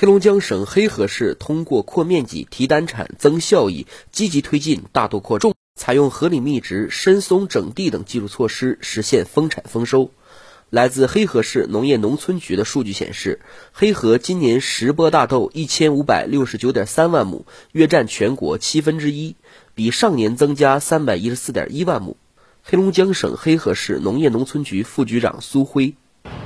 黑龙江省黑河市通过扩面积、提单产、增效益，积极推进大豆扩种，采用合理密植、深松整地等技术措施，实现丰产丰收。来自黑河市农业农村局的数据显示，黑河今年实播大豆一千五百六十九点三万亩，约占全国七分之一，比上年增加三百一十四点一万亩。黑龙江省黑河市农业农村局副局长苏辉。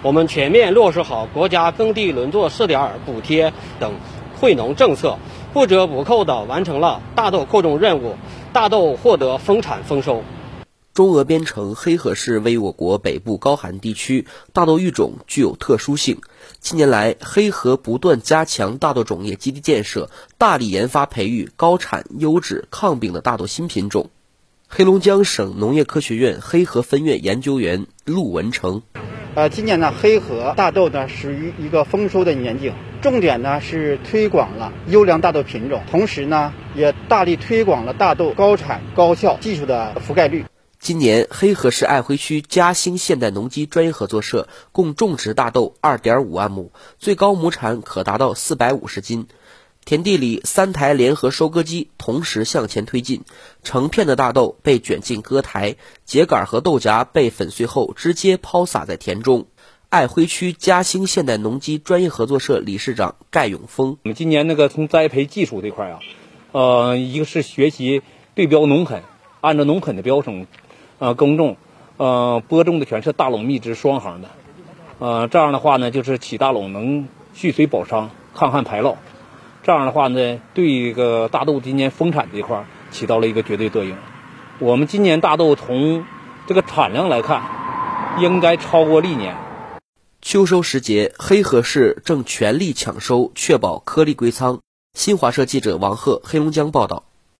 我们全面落实好国家耕地轮作试点补贴等惠农政策，不折不扣地完成了大豆扩种任务，大豆获得丰产丰收。中俄边城黑河市为我国北部高寒地区，大豆育种具有特殊性。近年来，黑河不断加强大豆种业基地建设，大力研发培育高产、优质、抗病的大豆新品种。黑龙江省农业科学院黑河分院研究员陆文成。呃，今年呢，黑河大豆呢属于一个丰收的年景，重点呢是推广了优良大豆品种，同时呢也大力推广了大豆高产高效技术的覆盖率。今年，黑河市爱辉区嘉兴现代农机专业合作社共种植大豆二点五万亩，最高亩产可达到四百五十斤。田地里三台联合收割机同时向前推进，成片的大豆被卷进割台，秸秆和豆荚被粉碎后直接抛洒在田中。爱辉区嘉兴现代农机专业合作社理事长盖永峰：我们今年那个从栽培技术这块啊，呃，一个是学习对标农垦，按照农垦的标准，呃，耕种，呃，播种的全是大垄密植双行的，呃，这样的话呢，就是起大垄能蓄水保墒、抗旱排涝。这样的话呢，对一个大豆今年丰产这一块起到了一个绝对作用。我们今年大豆从这个产量来看，应该超过历年。秋收时节，黑河市正全力抢收，确保颗粒归仓。新华社记者王贺，黑龙江报道。